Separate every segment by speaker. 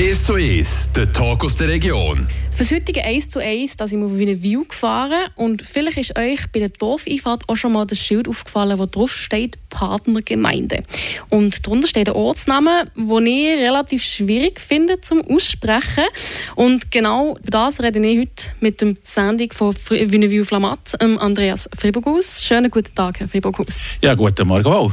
Speaker 1: 1 zu 1, der Talk aus der Region.
Speaker 2: Fürs heutige 1 zu 1, da sind wir auf eine View gefahren und vielleicht ist euch bei der Dorfeinfahrt auch schon mal das Schild aufgefallen, wo drauf steht Partnergemeinde. Und darunter steht ein Ortsname, den ich relativ schwierig finde zum Aussprechen. Und genau über das rede ich heute mit dem Sandig von Vue Flamat, Andreas Fribogus. Schönen guten Tag, Herr Fribogus.
Speaker 3: Ja, guten Morgen auch.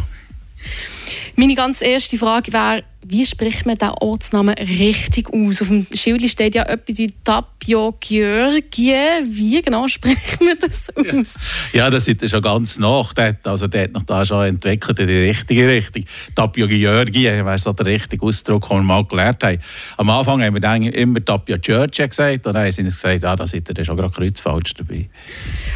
Speaker 2: Meine ganz erste Frage wäre, wie spricht man den Ortsnamen richtig aus? Auf dem Schild steht ja etwas wie Tapio Georgie. Wie genau spricht man das aus?
Speaker 3: Ja, ja das ist schon ganz nach. Also der hat noch da schon entwickelt in die richtige Richtung. Tapio Georgie wäre so der richtige Ausdruck, den wir mal gelernt haben. Am Anfang haben wir immer Tapio Georgie gesagt und dann haben sie gesagt, ja, da seid ihr schon gerade kreuzfalsch dabei.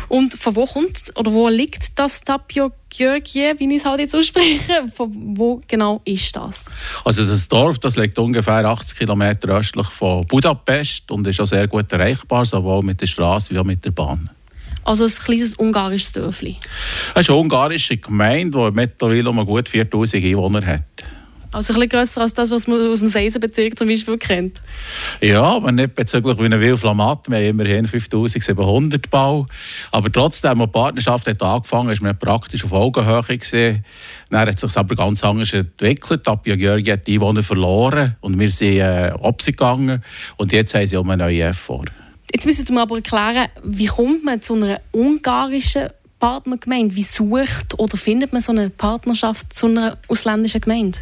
Speaker 2: Und von wo kommt oder wo liegt das Tapio Georgie, wie ich es halt jetzt ausspreche? Von wo genau ist das?
Speaker 3: Also das Dorf das liegt ungefähr 80 Kilometer östlich von Budapest und ist auch sehr gut erreichbar, sowohl mit der Straße wie auch mit der Bahn.
Speaker 2: Also ein kleines ungarisches Dörfli?
Speaker 3: Es ist eine ungarische Gemeinde, die mittlerweile um gut 4000 Einwohner hat.
Speaker 2: Also ein bisschen grösser als das, was man aus dem Seisenbezirk zum Beispiel kennt.
Speaker 3: Ja, aber nicht bezüglich wie eine Wilflamat. Wir haben immerhin 5700 Bau. Aber trotzdem, als die Partnerschaft hat angefangen hat, ist man praktisch auf Augenhöhe gesehen. Dann hat es sich aber ganz anders entwickelt. Tapia Georgi hat die Einwohner verloren und wir sind äh, abgegangen. Und jetzt haben sie um eine neue F vor.
Speaker 2: Jetzt müssen wir aber erklären, wie kommt man zu einer ungarischen Partnergemeinde? Wie sucht oder findet man so eine Partnerschaft zu einer ausländischen Gemeinde?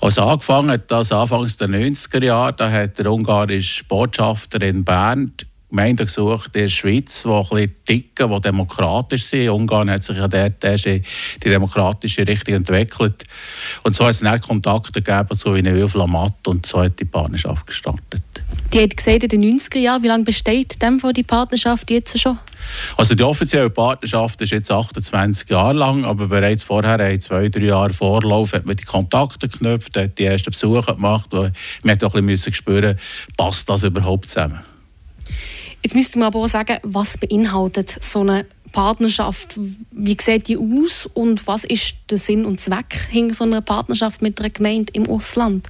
Speaker 3: Also angefangen hat das Anfangs der 90er Jahre, da hat der ungarische Botschafter in Bern Gemeinden gesucht in der Schweiz, die ein bisschen dicken, die demokratisch sind. Ungarn hat sich ja dort in die demokratische Richtung entwickelt. Und so hat es dann Kontakte gegeben zu Wilf Lamat und so hat die Partnerschaft gestartet.
Speaker 2: Die hat gesagt, in den 90er Jahren, wie lange besteht dem die Partnerschaft jetzt schon?
Speaker 3: Also die offizielle Partnerschaft ist jetzt 28 Jahre lang, aber bereits vorher, in zwei, drei Jahre Vorlauf, hat man die Kontakte geknüpft, hat die ersten Besuche gemacht. Man musste auch ein bisschen spüren, passt das überhaupt zusammen.
Speaker 2: Jetzt müsste man aber auch sagen, was beinhaltet so eine Partnerschaft? Wie sieht die aus und was ist der Sinn und Zweck hinter so einer Partnerschaft mit einer Gemeinde im Ausland?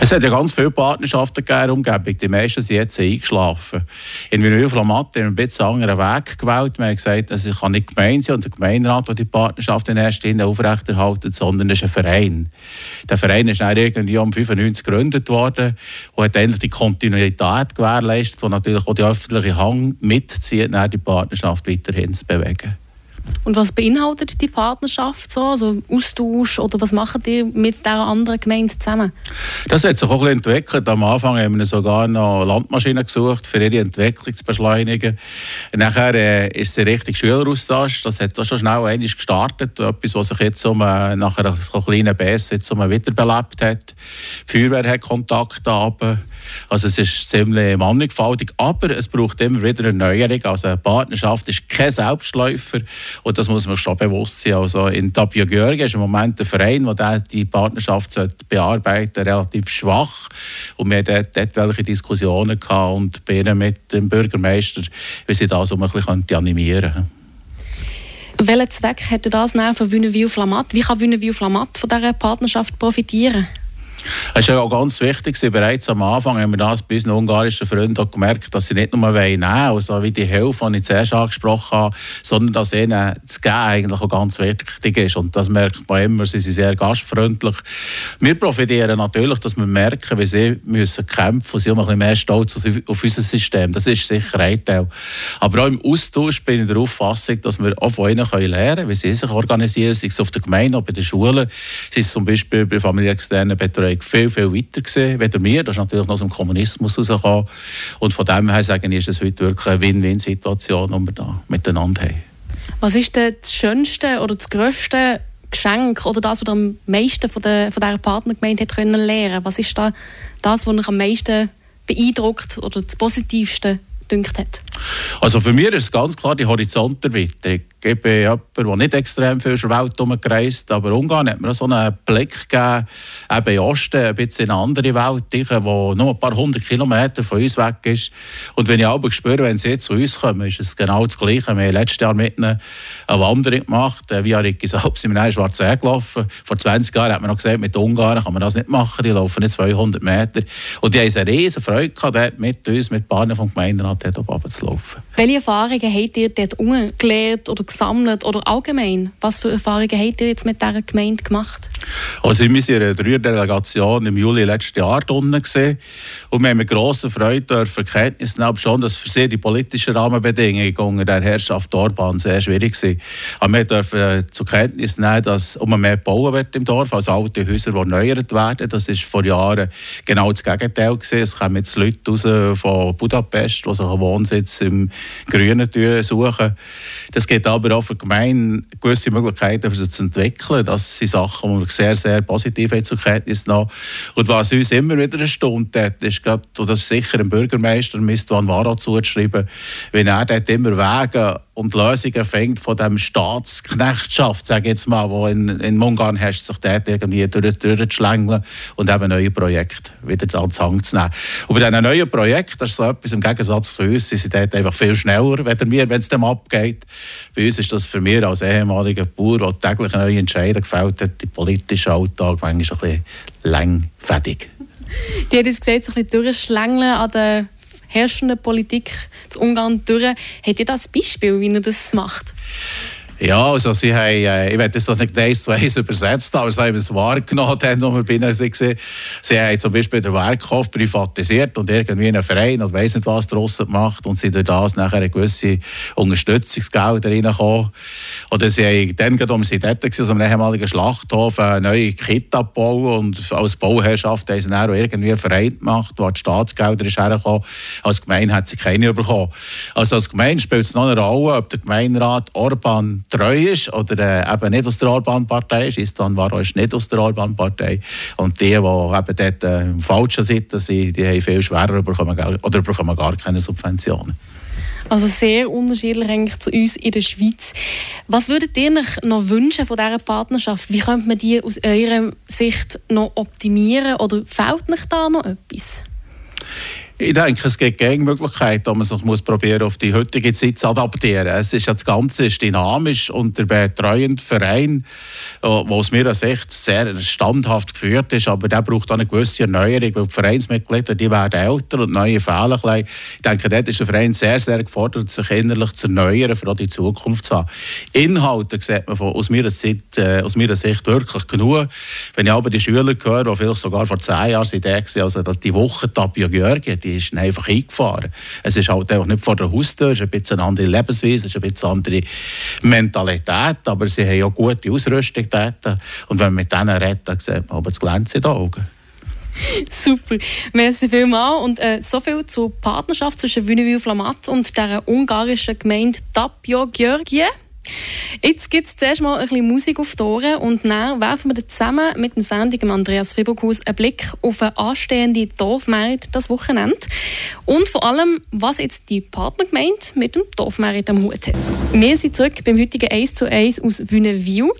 Speaker 3: Es hat ja ganz viele Partnerschaften gegeben Umgebung. Die meisten sind jetzt eingeschlafen. In Villeneuve-la-Matte haben wir ein bisschen anderen Weg gewählt. Wir haben gesagt, es kann nicht Gemeinde sein und der Gemeinderat, der die Partnerschaft in erster Linie aufrechterhalten, sondern es ist ein Verein. Der Verein ist dann irgendwie um 95 gegründet worden und hat eigentlich die Kontinuität gewährleistet, die natürlich auch die öffentliche Hand mitzieht, die Partnerschaft weiterhin zu bewegen.
Speaker 2: Und was beinhaltet die Partnerschaft so? Also Austausch oder was machen die mit der anderen Gemeinde zusammen?
Speaker 3: Das hat sich auch ein entwickelt. Am Anfang haben wir sogar noch Landmaschinen gesucht, für ihre Entwicklung zu beschleunigen. Nachher äh, ist es richtig Schüleraustausch. Das hat auch schon schnell einmal gestartet. Etwas, was sich jetzt um, äh, nach einer kleinen Bässe jetzt um, wiederbelebt hat. Die Feuerwehr hat Kontakte haben. Also es ist ziemlich mannigfaltig, aber es braucht immer wieder eine Neuerung. Also eine Partnerschaft ist kein Selbstläufer und das muss man schon bewusst sein. Also in Tapio Georgi ist im Moment der Verein, der die Partnerschaft bearbeiten sollte, relativ schwach und wir hatten dort, welche Diskussionen gehabt und bin mit dem Bürgermeister, wie sie das um ein bisschen animieren könnten.
Speaker 2: Welchen Zweck hätte das für Wünneville Flamat? Wie kann Wünneville Flamat von dieser Partnerschaft profitieren?
Speaker 3: Es ist ja auch ganz wichtig, bereits am Anfang haben wir das bei unseren ungarischen Freunden gemerkt, dass sie nicht nur nehmen also wie die Hilfe, die ich zuerst angesprochen habe, sondern dass ihnen das Geben eigentlich auch ganz wichtig ist. Und das merkt man immer, sie sind sehr gastfreundlich. Wir profitieren natürlich, dass wir merken, wie sie müssen kämpfen müssen, sie haben ein bisschen mehr Stolz auf unser System. Das ist sicher ein Teil. Aber auch im Austausch bin ich der Auffassung, dass wir auch von ihnen lernen können, wie sie sich organisieren, sei es auf der Gemeinde oder bei den Schulen, sei es zum Beispiel bei familienexternen Betreuung Österreich viel, viel weiter gesehen, weder wir. Das ist natürlich noch aus dem Kommunismus rausgekommen. Und von dem her sagen, ist es heute wirklich eine Win-Win-Situation, die wir da miteinander haben.
Speaker 2: Was ist denn das schönste oder das grösste Geschenk oder das, was ihr am meisten von, der, von dieser Partnergemeinde hat können lernen Was ist da das, was euch am meisten beeindruckt oder das Positivste dünkt hat?
Speaker 3: Also für mich ist es ganz klar die Horizonterweiterung Ich bin jemand, der nicht extrem viel in der Welt herumgereist aber Ungarn hat mir so einen Blick gegeben, eben in Osten, ein bisschen in eine andere Welt, die nur ein paar hundert Kilometer von uns weg ist. Und wenn ich aber spüre, wenn sie zu uns kommen, ist es genau das Gleiche. Wir haben letztes Jahr mit ihnen eine Wanderung gemacht, äh, Rikisalp sind wir in Schwarze gelaufen. Vor 20 Jahren hat man noch gesagt, mit Ungarn kann man das nicht machen, die laufen nicht 200 Meter. Und die haben eine riesen Freude gehabt, mit uns, mit Bahnen vom Gemeinderat dort oben zu laufen.
Speaker 2: Welche Erfahrungen habt ihr dort gelernt oder gesammelt oder allgemein? Was für Erfahrungen habt ihr jetzt mit dieser Gemeinde gemacht?
Speaker 3: Also wir waren in einer Dreierdelegation im Juli letzten Jahr unten und wir haben mit grosser Freude dürfen Kenntnis nehmen, schon, dass für sie die politischen Rahmenbedingungen der Herrschaft Orban sehr schwierig sind. Aber wir dürfen äh, zur Kenntnis nehmen, dass um mehr bauen wird im Dorf, also alte Häuser, die erneuert werden. Das ist vor Jahren genau das Gegenteil gewesen. Es kommen jetzt Leute raus von Budapest, die sich einen Wohnsitz im Grünen suchen. Das gibt aber auch für die Gemeinde gewisse Möglichkeiten, für sie zu entwickeln. Das sind Sachen, die wir sehr, sehr positiv zur Kenntnis genommen Und was uns immer wieder erstaunt hat, ist und das sicher dem Bürgermeister Mistwan Vara zugeschrieben, wenn er dort immer Wege und Lösungen fängt von dem Staatsknechtschaft, sage jetzt mal, wo in, in Ungarn herrscht, sich dort irgendwie durch, durchzuschlängeln und eben neue Projekte wieder ans Hang zu nehmen. Und bei diesen neuen Projekten, das ist so etwas im Gegensatz zu uns, sind sie dort einfach viel schneller, wenn wir, wenn es dem abgeht. Bei uns ist das für mich als ehemaliger Bauer, der täglich neue Entscheidungen gefällt hat, der politische Alltag manchmal ein bisschen längfädig.
Speaker 2: Die hat jetzt gesagt, so ein bisschen durchschlängeln an der herrschenden Politik zu Ungarn durch. Habt ihr das Beispiel, wie ihr das macht?
Speaker 3: Ja, also sie haben, äh, ich werde das nicht eins zu eins übersetzt, aber sie haben es wahrgenommen, dann, wo wir bei ihnen waren. Sie haben zum Beispiel den Werkhof privatisiert und irgendwie einen Verein oder weiss nicht was daraus gemacht und sind durch das nachher eine gewisse Unterstützungsgelder reingekommen. Oder sie haben dann, gerade um sie dort also einem ehemaligen Schlachthof, eine neue Kita gebaut und als Bauherrschaft haben sie dann auch irgendwie einen Verein gemacht, wo die Staatsgelder ist hergekommen. Als Gemeinde hat sie keine bekommen. Also als Gemeinde spielt es noch eine Rolle, ob der Gemeinderat Orban treu ist oder äh, eben nicht aus der Orban-Partei ist. Istvan Varo ist nicht aus der Orban-Partei. Und die, die eben dort äh, im falschen Seite sind, die haben viel schwerer bekommen, oder bekommen gar keine Subventionen.
Speaker 2: Also sehr unterschiedlich eigentlich zu uns in der Schweiz. Was würdet ihr noch wünschen von dieser Partnerschaft? Wie könnte man die aus eurer Sicht noch optimieren oder fehlt euch da noch etwas?
Speaker 3: Ich denke, es gibt keine Möglichkeit, dass man sich muss probieren auf die heutige Zeit zu adaptieren. Es ist ja das Ganze ist dynamisch und der betreuende Verein, äh, aus meiner Sicht sehr standhaft geführt ist, aber der braucht auch eine gewisse Erneuerung, weil die Vereinsmitglieder die werden älter und neue Fehler klein. Ich denke, dort ist der Verein sehr, sehr gefordert, sich innerlich zu erneuern, für auch die Zukunft zu haben. Inhalte sieht man von, aus, meiner Sicht, äh, aus meiner Sicht wirklich genug. Wenn ich aber die Schüler höre, die vielleicht sogar vor zehn Jahren sind, also die Woche Tapio Georgi, ist einfach eingefahren. Es ist halt einfach nicht vor der Haustür, es ist ein bisschen eine andere Lebensweise, es ist ein bisschen eine andere Mentalität, aber sie haben ja gute Ausrüstung dort. Und wenn man mit denen redet, dann sieht man aber das Glänzen in den Augen.
Speaker 2: Super, merci vielmals. Und äh, so viel zur Partnerschaft zwischen Wünnewil Flamat und der ungarischen Gemeinde Tapio Georgie. Jetzt gibt es zuerst mal ein bisschen Musik auf die Ohren und dann werfen wir zusammen mit dem Sendung Andreas Friburghaus einen Blick auf eine anstehende Dorfmerit das Wochenende und vor allem, was jetzt die Partnergemeinde mit dem Dorfmerit am Hut hat. Wir sind zurück beim heutigen 1 zu 1 aus Wünnewil.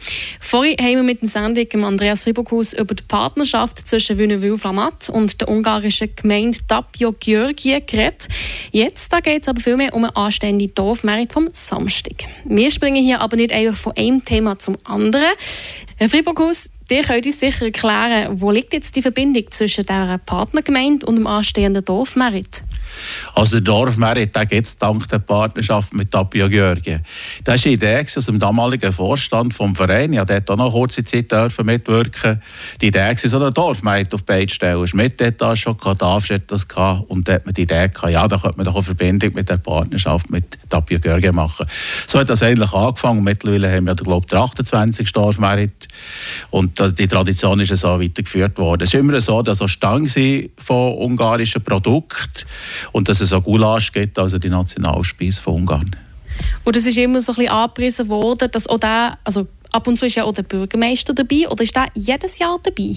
Speaker 2: Vorher haben wir mit dem Sendung Andreas Friburghaus über die Partnerschaft zwischen Wünnewil Flamat und der ungarischen Gemeinde Tapio Georgie geredet. Jetzt geht es aber vielmehr um eine anstehende Dorfmerit vom Samstag. Wir springen hier aber nicht einfach von einem Thema zum anderen. Herr Friburghus, Ihr könnt uns sicher erklären, wo liegt jetzt die Verbindung zwischen der Partnergemeinde und dem anstehenden Dorfmerit?
Speaker 3: Also der Dorfmerit, der gibt es dank der Partnerschaft mit Tapio Georgi. Das ist die Idee aus dem damaligen Vorstand vom Verein. Ich durfte auch noch kurze Zeit mitwirken. Die Idee war, so einen Dorfmerit auf die Beine zu stellen. Schmidt hat das schon gehabt, Dav hat das gehabt. Und da hat man die Idee gehabt, ja, da könnte man doch eine Verbindung mit der Partnerschaft mit Tapio Georgi machen. So hat das eigentlich angefangen. Mittlerweile haben wir, glaube ich, den 28. Dorfmerit. Und die Tradition ist so weitergeführt worden. Es ist immer so, dass es Stangen von ungarischen Produkten und dass es auch Gulasch gibt, also die Nationalspeise von Ungarn.
Speaker 2: Und es ist immer so ein bisschen angepriesen worden, dass auch der, also ab und zu ist ja auch der Bürgermeister dabei, oder ist der jedes Jahr dabei?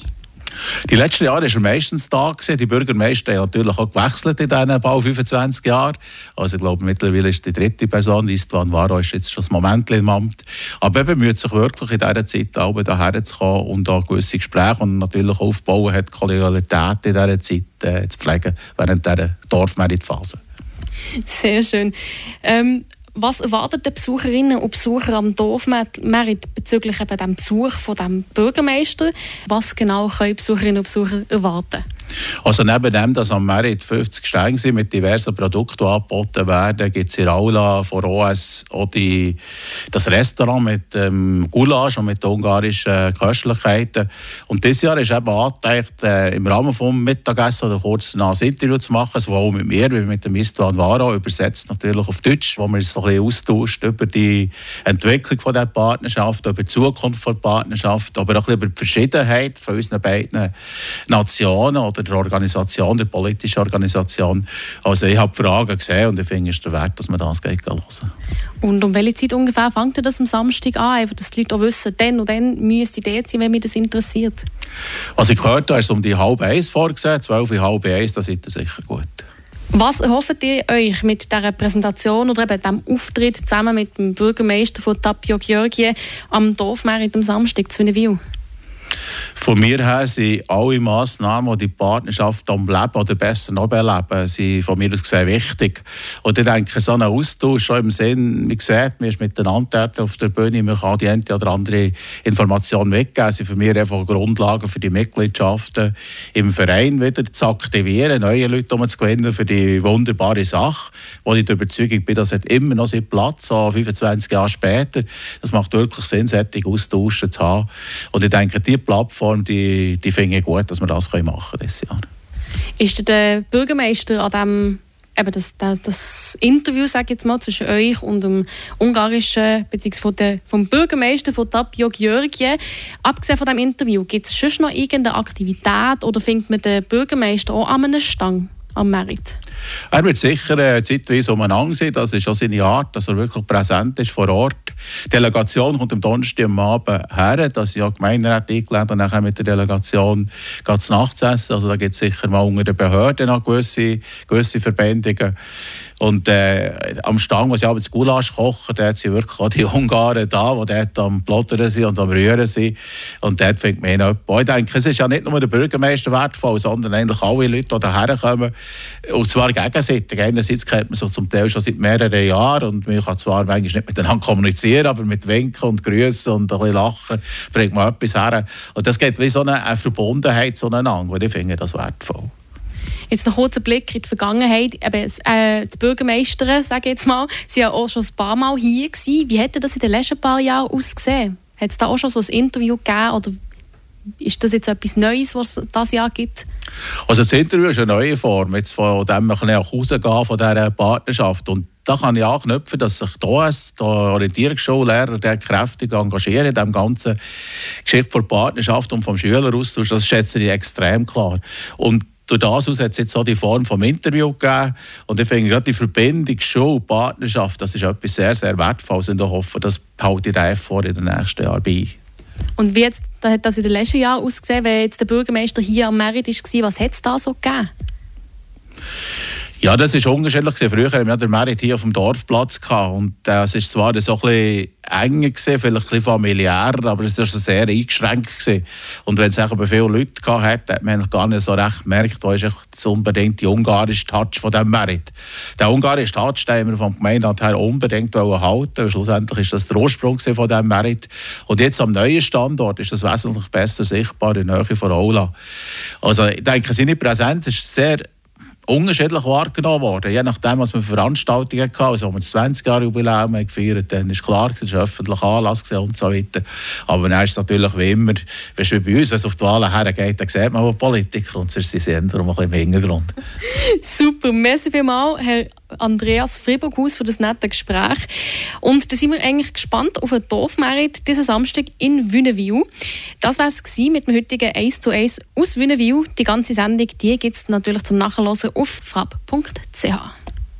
Speaker 3: Die letzten Jahre war er meistens da. Gewesen. Die Bürgermeister haben natürlich auch gewechselt in diesen bald 25 Jahren. Also ich glaube, mittlerweile ist die dritte Person, Istvan Varo, ist jetzt schon das Moment im Amt. Aber er bemüht sich wirklich in dieser Zeit auch daher zu kommen und da gewisse Gespräche und natürlich aufbauen hat, Kollegialität in dieser Zeit äh, zu pflegen, während dieser Dorfmeritphase.
Speaker 2: Sehr schön. Ähm was erwartet die Besucherinnen und Besucher am Dorfmerit bezüglich eben dem Besuch von dem Bürgermeister? Was genau können Besucherinnen und Besucher erwarten?
Speaker 3: Also neben dem, dass am Merit 50 Steine sind, mit diversen Produkten angeboten werden, gibt es in Aula vor OS auch die, das Restaurant mit ähm, Gulasch und mit ungarischen Köstlichkeiten. Und dieses Jahr ist eben angedacht, äh, im Rahmen des Mittagessen oder kurz danach ein Interview zu machen, sowohl mit mir wie mit dem Istvan Vara, übersetzt natürlich auf Deutsch, wo man sich so ein bisschen austauscht über die Entwicklung von der Partnerschaft, über die Zukunft der Partnerschaft, aber auch über die Verschiedenheit von unseren beiden Nationen oder oder der Organisation, der politischen Organisation. Also ich habe Fragen gesehen und ich finde, es ist der Wert, dass man das geht hören.
Speaker 2: Und um welche Zeit ungefähr fängt das am Samstag an, einfach, dass die Leute auch wissen, dann und dann müsste die sein, wenn mich das interessiert?
Speaker 3: Was ich gehört habe, ist um die halb eins vorgesehen, zwölf halb eins, das ist sicher gut.
Speaker 2: Was erhofft ihr euch mit dieser Präsentation oder eben diesem Auftritt zusammen mit dem Bürgermeister von Tapio Georgie am Dorfmerit am Samstag zu Wien?
Speaker 3: Von mir her sind alle Massnahmen, die die Partnerschaft am Leben oder besser noch beleben, sind von mir aus gesehen wichtig. Und ich denke, so ein Austausch schon im Sinn, wie gesagt, wir sind miteinander auf der Bühne, man kann die eine oder andere Information weggeben, sind für mich einfach Grundlagen für die Mitgliedschaften im Verein wieder zu aktivieren, neue Leute um zu gewinnen für die wunderbare Sache, wo ich der Überzeugung bin, das hat immer noch seinen Platz, so 25 Jahre später. Das macht wirklich Sinn, solche Austausche zu haben. Und ich denke, die Plattform, die, die finde ich gut, dass wir das machen können dieses Jahr.
Speaker 2: Ist der Bürgermeister an dem eben das, das, das Interview sag jetzt mal, zwischen euch und dem ungarischen, beziehungsweise vom Bürgermeister von Tapio Georgie. Abgesehen von diesem Interview, gibt es schon noch irgendeine Aktivität oder findet man den Bürgermeister auch an einem Stang? am Merit?
Speaker 3: Er wird sicher äh, zeitweise umeinander sein. Das ist auch seine Art, dass er wirklich präsent ist vor Ort. Die Delegation kommt am Donnerstag am Abend her. Das ist ja Gemeinderat eingeladen und dann mit der Delegation geht es nachts essen. Also da gibt es sicher mal unter den Behörden noch gewisse, gewisse Verbindungen. Und äh, am Stang, wo sie abends Gulasch kochen, dort sind wirklich auch die Ungarn da, die dort am Plottern sind und am Rühren sind. Und dort fängt man an. Ich denke, es ist ja nicht nur der Bürgermeister wertvoll, sondern eigentlich alle Leute, die hierher kommen. Und zwar gegenseitig. Einerseits kennt man sich zum Teil schon seit mehreren Jahren und man kann zwar manchmal nicht miteinander kommunizieren, aber mit Winken und Grüßen und ein bisschen Lachen bringt man etwas her. Und das geht wie so eine, eine Verbundenheit zueinander. Und ich finde das wertvoll.
Speaker 2: Jetzt noch kurzer Blick in die Vergangenheit. Eben, äh, die Bürgermeisterin, sage ich jetzt mal, sie ja auch schon ein paar Mal hier gewesen. Wie hätte das in den letzten paar Jahren ausgesehen? Hat es da auch schon so ein Interview gegeben oder ist das jetzt etwas Neues, was es dieses Jahr gibt?
Speaker 3: Also das Interview ist eine neue Form, jetzt von dem wir nach Hause gehen, von dieser Partnerschaft. Und da kann ich anknüpfen, dass sich da der Orientierungsschullehrer der kräftig engagiert in dem ganzen Geschichte von Partnerschaft und vom Schüleraustausch. Das schätze ich extrem klar. Und durch das aus hat es jetzt so die Form des Interviews gegeben. Und ich finde gerade die Verbindung, Show, Partnerschaft, das ist etwas sehr, sehr Wertvolles. Und ich hoffe, das halte ich den vor in den nächsten Jahren bei.
Speaker 2: Und wie jetzt, hat das in den letzten Jahren ausgesehen, wenn jetzt der Bürgermeister hier am Merit war? Was hat es da so gegeben?
Speaker 3: Ja, das ist unterschiedlich. Früher hatten wir den Merit hier auf dem Dorfplatz und das ist zwar so ein bisschen enger gewesen, vielleicht ein bisschen familiärer, aber es war sehr eingeschränkt gewesen. Und wenn es eben viele Leute gehabt hat, hat man gar nicht so recht gemerkt, wo ist das unbedingt die ungarische Touch von dem Merit. Der ungarische Touch, den wir vom Gemeinderat her unbedingt halten. Schlussendlich ist das der Ursprung von dem Merit. Und jetzt am neuen Standort ist das wesentlich besser sichtbar in der Nähe von Aula. Also ich denke, seine Präsenz ist sehr unterschiedlich wahrgenommen worden. Je nachdem, was wir Veranstaltungen hatten. Also, wenn wir das 20-Jahre-Jubiläum gefeiert dann ist klar, es war öffentlicher Anlass und so weiter. Aber dann ist es natürlich wie immer, wie bei uns, wenn es auf die Wahlen hergeht, dann sieht man aber Politiker und sonst sind sie ein bisschen im Hintergrund.
Speaker 2: Super, merci vielmals, Herr Andreas Friburghaus für das nette Gespräch. Und da sind wir eigentlich gespannt auf einen Dorfmerit diesen Samstag in Wünnewil. Das war es mit dem heutigen 1 zu 1 aus Wünnewil. Die ganze Sendung gibt es natürlich zum Nachhören auf frapp.ch.